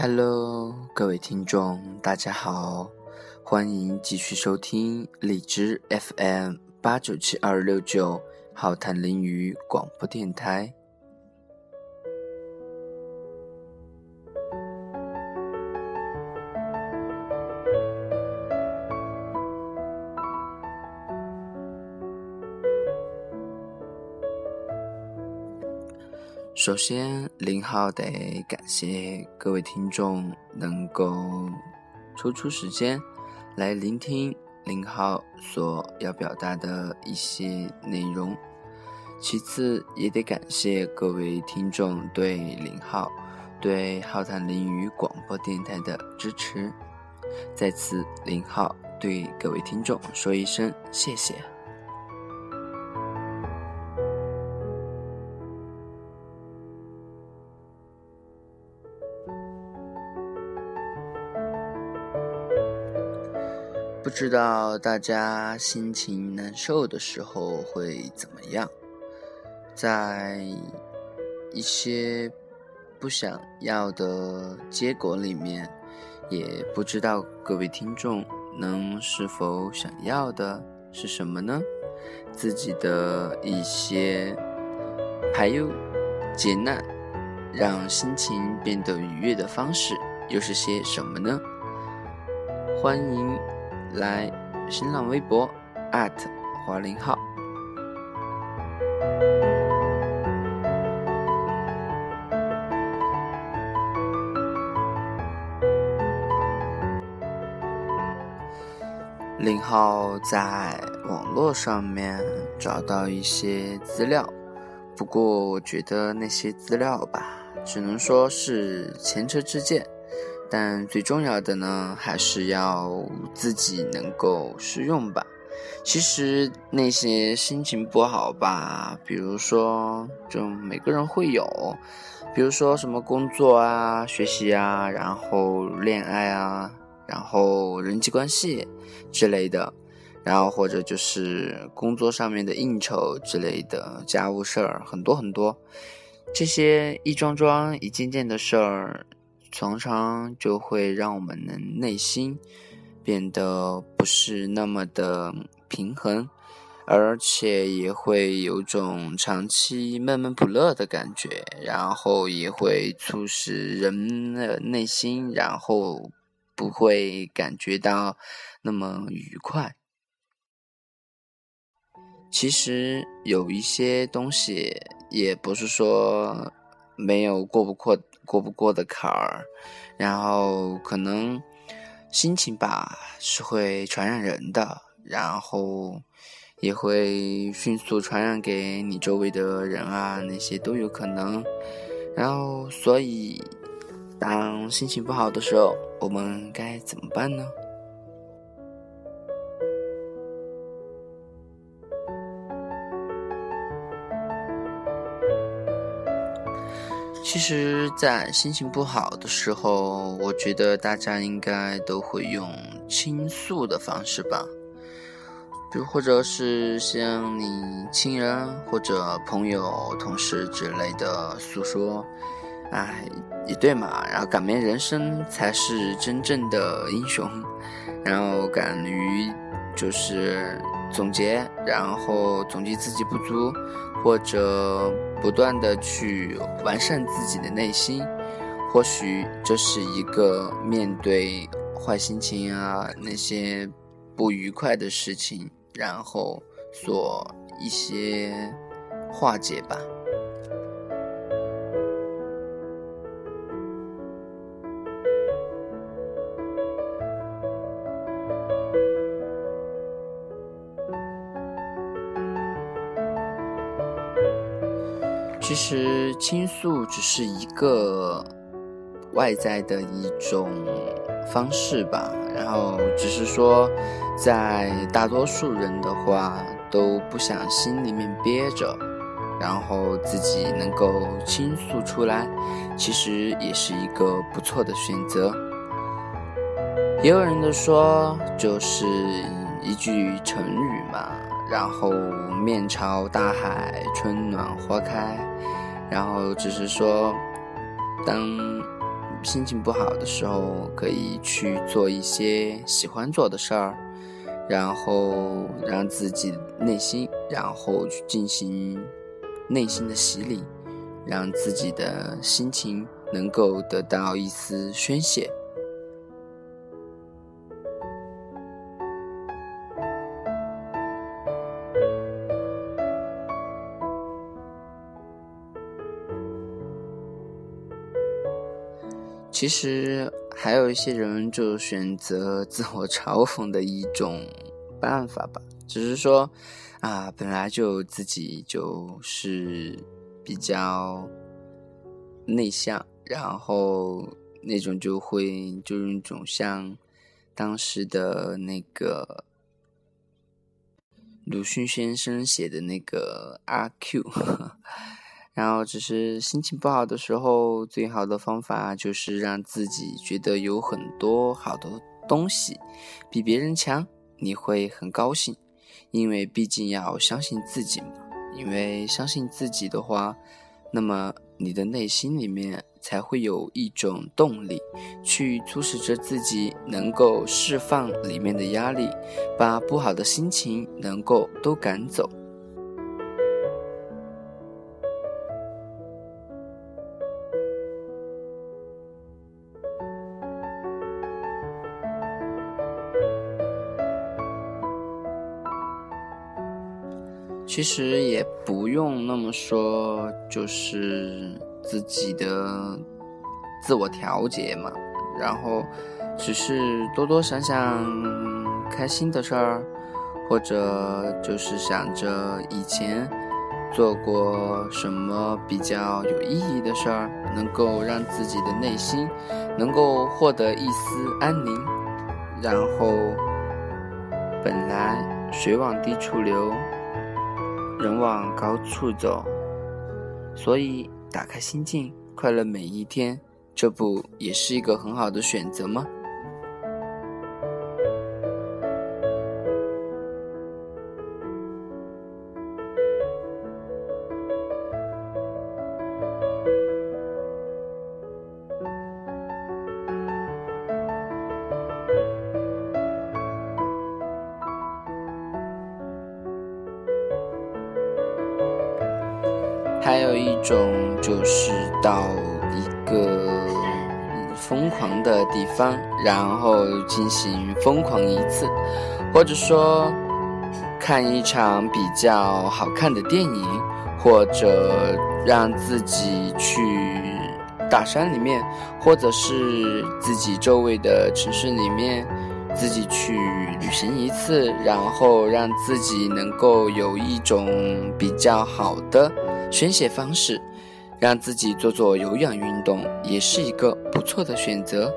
Hello，各位听众，大家好，欢迎继续收听荔枝 FM 八九七二六九浩谈林语广播电台。首先，林浩得感谢各位听众能够抽出时间来聆听林浩所要表达的一些内容。其次，也得感谢各位听众对林浩、对浩谈林语广播电台的支持。在此，林浩对各位听众说一声谢谢。知道大家心情难受的时候会怎么样？在一些不想要的结果里面，也不知道各位听众能是否想要的是什么呢？自己的一些排忧解难，让心情变得愉悦的方式又是些什么呢？欢迎。来新浪微博华林号。林浩在网络上面找到一些资料，不过我觉得那些资料吧，只能说是前车之鉴。但最重要的呢，还是要自己能够适用吧。其实那些心情不好吧，比如说，就每个人会有，比如说什么工作啊、学习啊，然后恋爱啊，然后人际关系之类的，然后或者就是工作上面的应酬之类的，家务事儿很多很多，这些一桩桩、一件件的事儿。常常就会让我们的内心变得不是那么的平衡，而且也会有种长期闷闷不乐的感觉，然后也会促使人的内心，然后不会感觉到那么愉快。其实有一些东西，也不是说没有过不过。过不过的坎儿，然后可能心情吧是会传染人的，然后也会迅速传染给你周围的人啊，那些都有可能。然后，所以当心情不好的时候，我们该怎么办呢？其实，在心情不好的时候，我觉得大家应该都会用倾诉的方式吧，比如或者是向你亲人或者朋友、同事之类的诉说。哎，也对嘛，然后感勉人生才是真正的英雄，然后敢于就是总结，然后总结自己不足。或者不断的去完善自己的内心，或许这是一个面对坏心情啊那些不愉快的事情，然后做一些化解吧。其实倾诉只是一个外在的一种方式吧，然后只是说，在大多数人的话都不想心里面憋着，然后自己能够倾诉出来，其实也是一个不错的选择。也有人的说，就是一句成语嘛。然后面朝大海，春暖花开。然后只是说，当心情不好的时候，可以去做一些喜欢做的事儿，然后让自己内心，然后去进行内心的洗礼，让自己的心情能够得到一丝宣泄。其实还有一些人就选择自我嘲讽的一种办法吧，只是说，啊，本来就自己就是比较内向，然后那种就会就是那种像当时的那个鲁迅先生写的那个阿 Q。然后，只是心情不好的时候，最好的方法就是让自己觉得有很多好的东西，比别人强，你会很高兴。因为毕竟要相信自己嘛。因为相信自己的话，那么你的内心里面才会有一种动力，去促使着自己能够释放里面的压力，把不好的心情能够都赶走。其实也不用那么说，就是自己的自我调节嘛。然后，只是多多想想开心的事儿，或者就是想着以前做过什么比较有意义的事儿，能够让自己的内心能够获得一丝安宁。然后，本来水往低处流。人往高处走，所以打开心境，快乐每一天，这不也是一个很好的选择吗？还有一种就是到一个疯狂的地方，然后进行疯狂一次，或者说看一场比较好看的电影，或者让自己去大山里面，或者是自己周围的城市里面，自己去旅行一次，然后让自己能够有一种比较好的。宣泄方式，让自己做做有氧运动，也是一个不错的选择。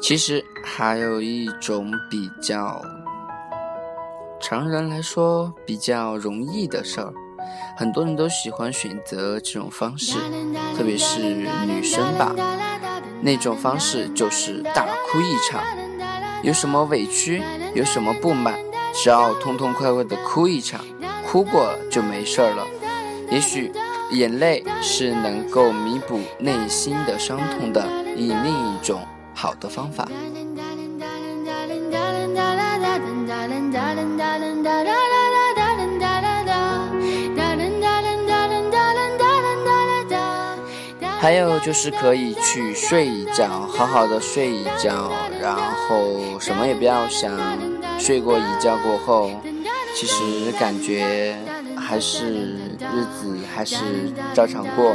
其实还有一种比较，常人来说比较容易的事儿。很多人都喜欢选择这种方式，特别是女生吧。那种方式就是大哭一场，有什么委屈，有什么不满，只要痛痛快快的哭一场，哭过就没事了。也许眼泪是能够弥补内心的伤痛的以另一种好的方法。还有就是可以去睡一觉，好好的睡一觉，然后什么也不要想。睡过一觉过后，其实感觉还是日子还是照常过，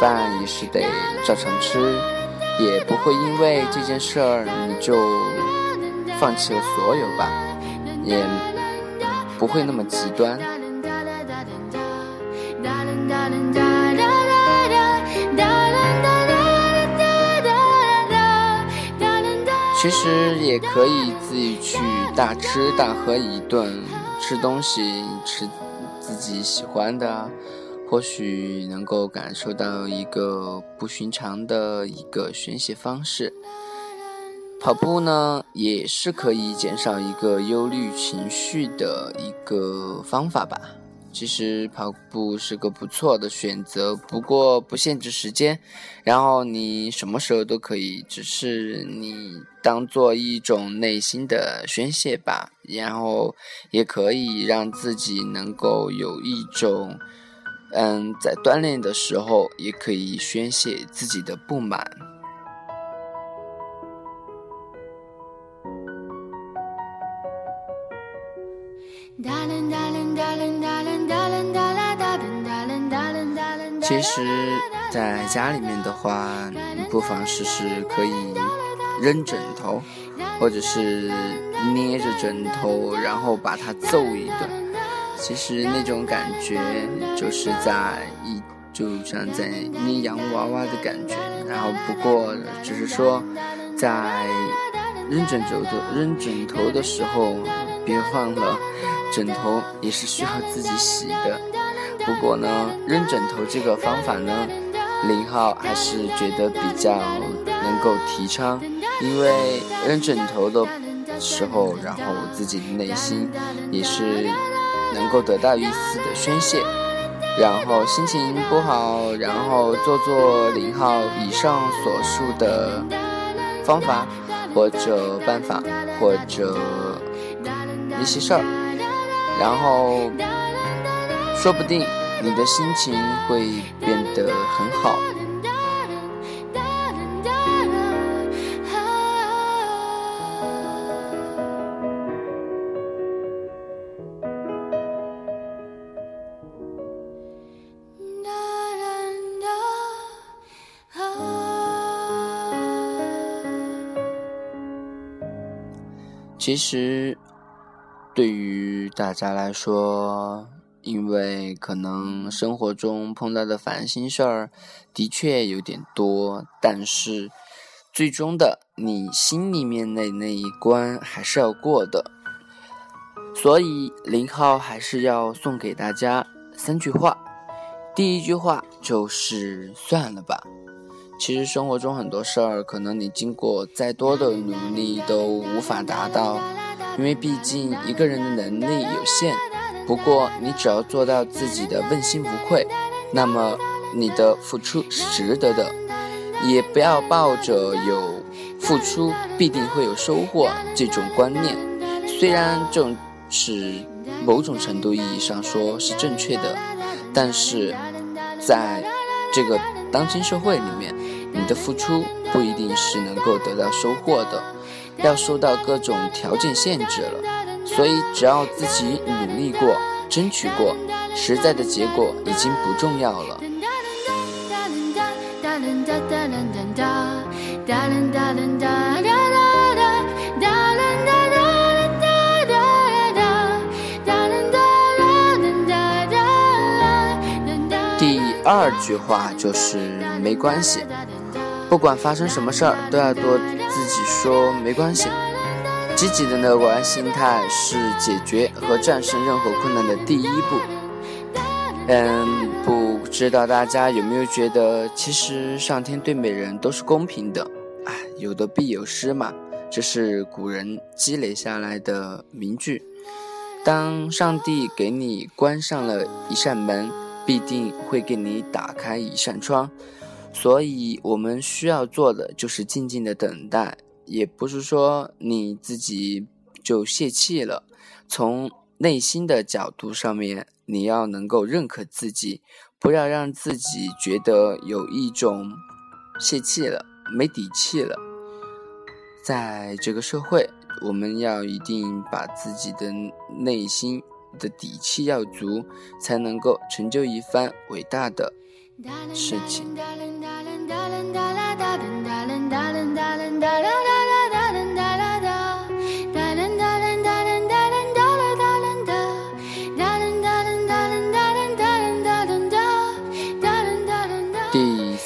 饭也是得照常吃，也不会因为这件事儿你就放弃了所有吧，也不会那么极端。其实也可以自己去大吃大喝一顿，吃东西吃自己喜欢的，或许能够感受到一个不寻常的一个宣泄方式。跑步呢，也是可以减少一个忧虑情绪的一个方法吧。其实跑步是个不错的选择，不过不限制时间，然后你什么时候都可以，只是你当做一种内心的宣泄吧。然后也可以让自己能够有一种，嗯，在锻炼的时候也可以宣泄自己的不满。其实，在家里面的话，你不妨试试可以扔枕头，或者是捏着枕头，然后把它揍一顿。其实那种感觉就是在一，就像在捏洋娃娃的感觉。然后不过只是说，在扔枕头的扔枕头的时候，别忘了枕头也是需要自己洗的。不过呢，扔枕头这个方法呢，林浩还是觉得比较能够提倡，因为扔枕头的时候，然后自己的内心也是能够得到一丝的宣泄，然后心情不好，然后做做林浩以上所述的方法或者办法或者一些事儿，然后。说不定你的心情会变得很好。其实，对于大家来说，因为可能生活中碰到的烦心事儿的确有点多，但是最终的你心里面的那一关还是要过的。所以林浩还是要送给大家三句话。第一句话就是算了吧。其实生活中很多事儿，可能你经过再多的努力都无法达到，因为毕竟一个人的能力有限。不过，你只要做到自己的问心无愧，那么你的付出是值得的。也不要抱着有付出必定会有收获这种观念。虽然这种是某种程度意义上说是正确的，但是在这个当今社会里面，你的付出不一定是能够得到收获的，要受到各种条件限制了。所以，只要自己努力过、争取过，实在的结果已经不重要了。第二句话就是没关系，不管发生什么事儿，都要对自己说没关系。积极的乐观心态是解决和战胜任何困难的第一步。嗯，不知道大家有没有觉得，其实上天对每人都是公平的。哎，有得必有失嘛，这是古人积累下来的名句。当上帝给你关上了一扇门，必定会给你打开一扇窗。所以我们需要做的就是静静的等待。也不是说你自己就泄气了，从内心的角度上面，你要能够认可自己，不要让自己觉得有一种泄气了、没底气了。在这个社会，我们要一定把自己的内心的底气要足，才能够成就一番伟大的事情。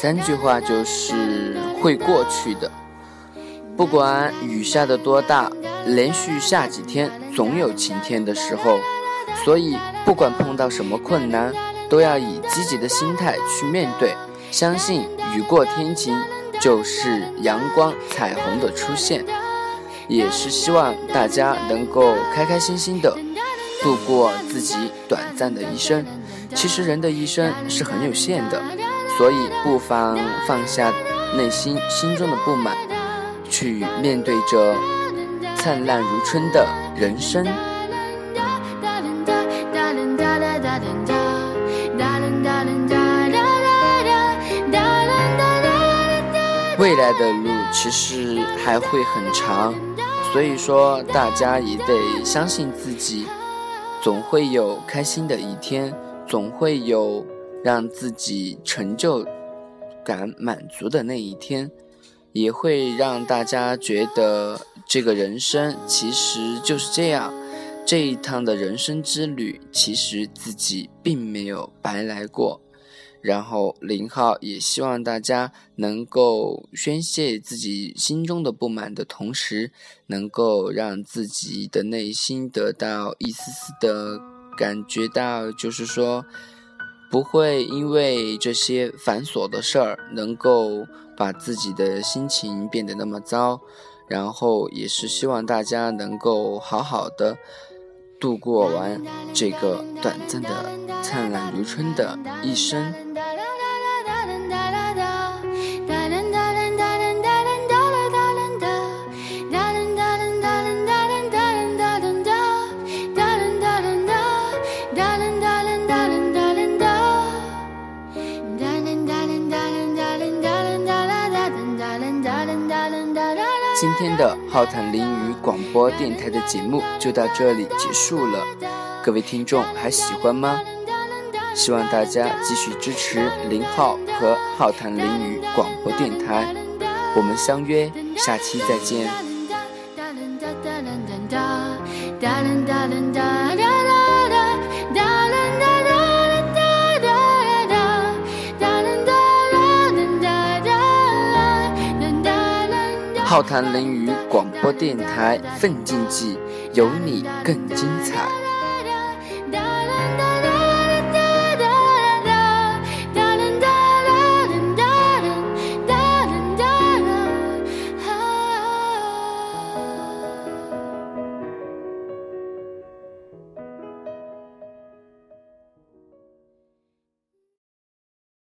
三句话就是会过去的，不管雨下的多大，连续下几天，总有晴天的时候。所以，不管碰到什么困难，都要以积极的心态去面对，相信雨过天晴就是阳光彩虹的出现，也是希望大家能够开开心心的度过自己短暂的一生。其实人的一生是很有限的，所以不妨放下内心心中的不满，去面对着灿烂如春的人生。未来的路其实还会很长，所以说大家也得相信自己，总会有开心的一天。总会有让自己成就感满足的那一天，也会让大家觉得这个人生其实就是这样。这一趟的人生之旅，其实自己并没有白来过。然后林浩也希望大家能够宣泄自己心中的不满的同时，能够让自己的内心得到一丝丝的。感觉到就是说，不会因为这些繁琐的事儿，能够把自己的心情变得那么糟。然后也是希望大家能够好好的度过完这个短暂的、灿烂如春的一生。浩谈淋雨广播电台的节目就到这里结束了，各位听众还喜欢吗？希望大家继续支持林浩和浩谈淋雨广播电台，我们相约下期再见。浩谈淋雨广播电台，奋进记，有你更精彩。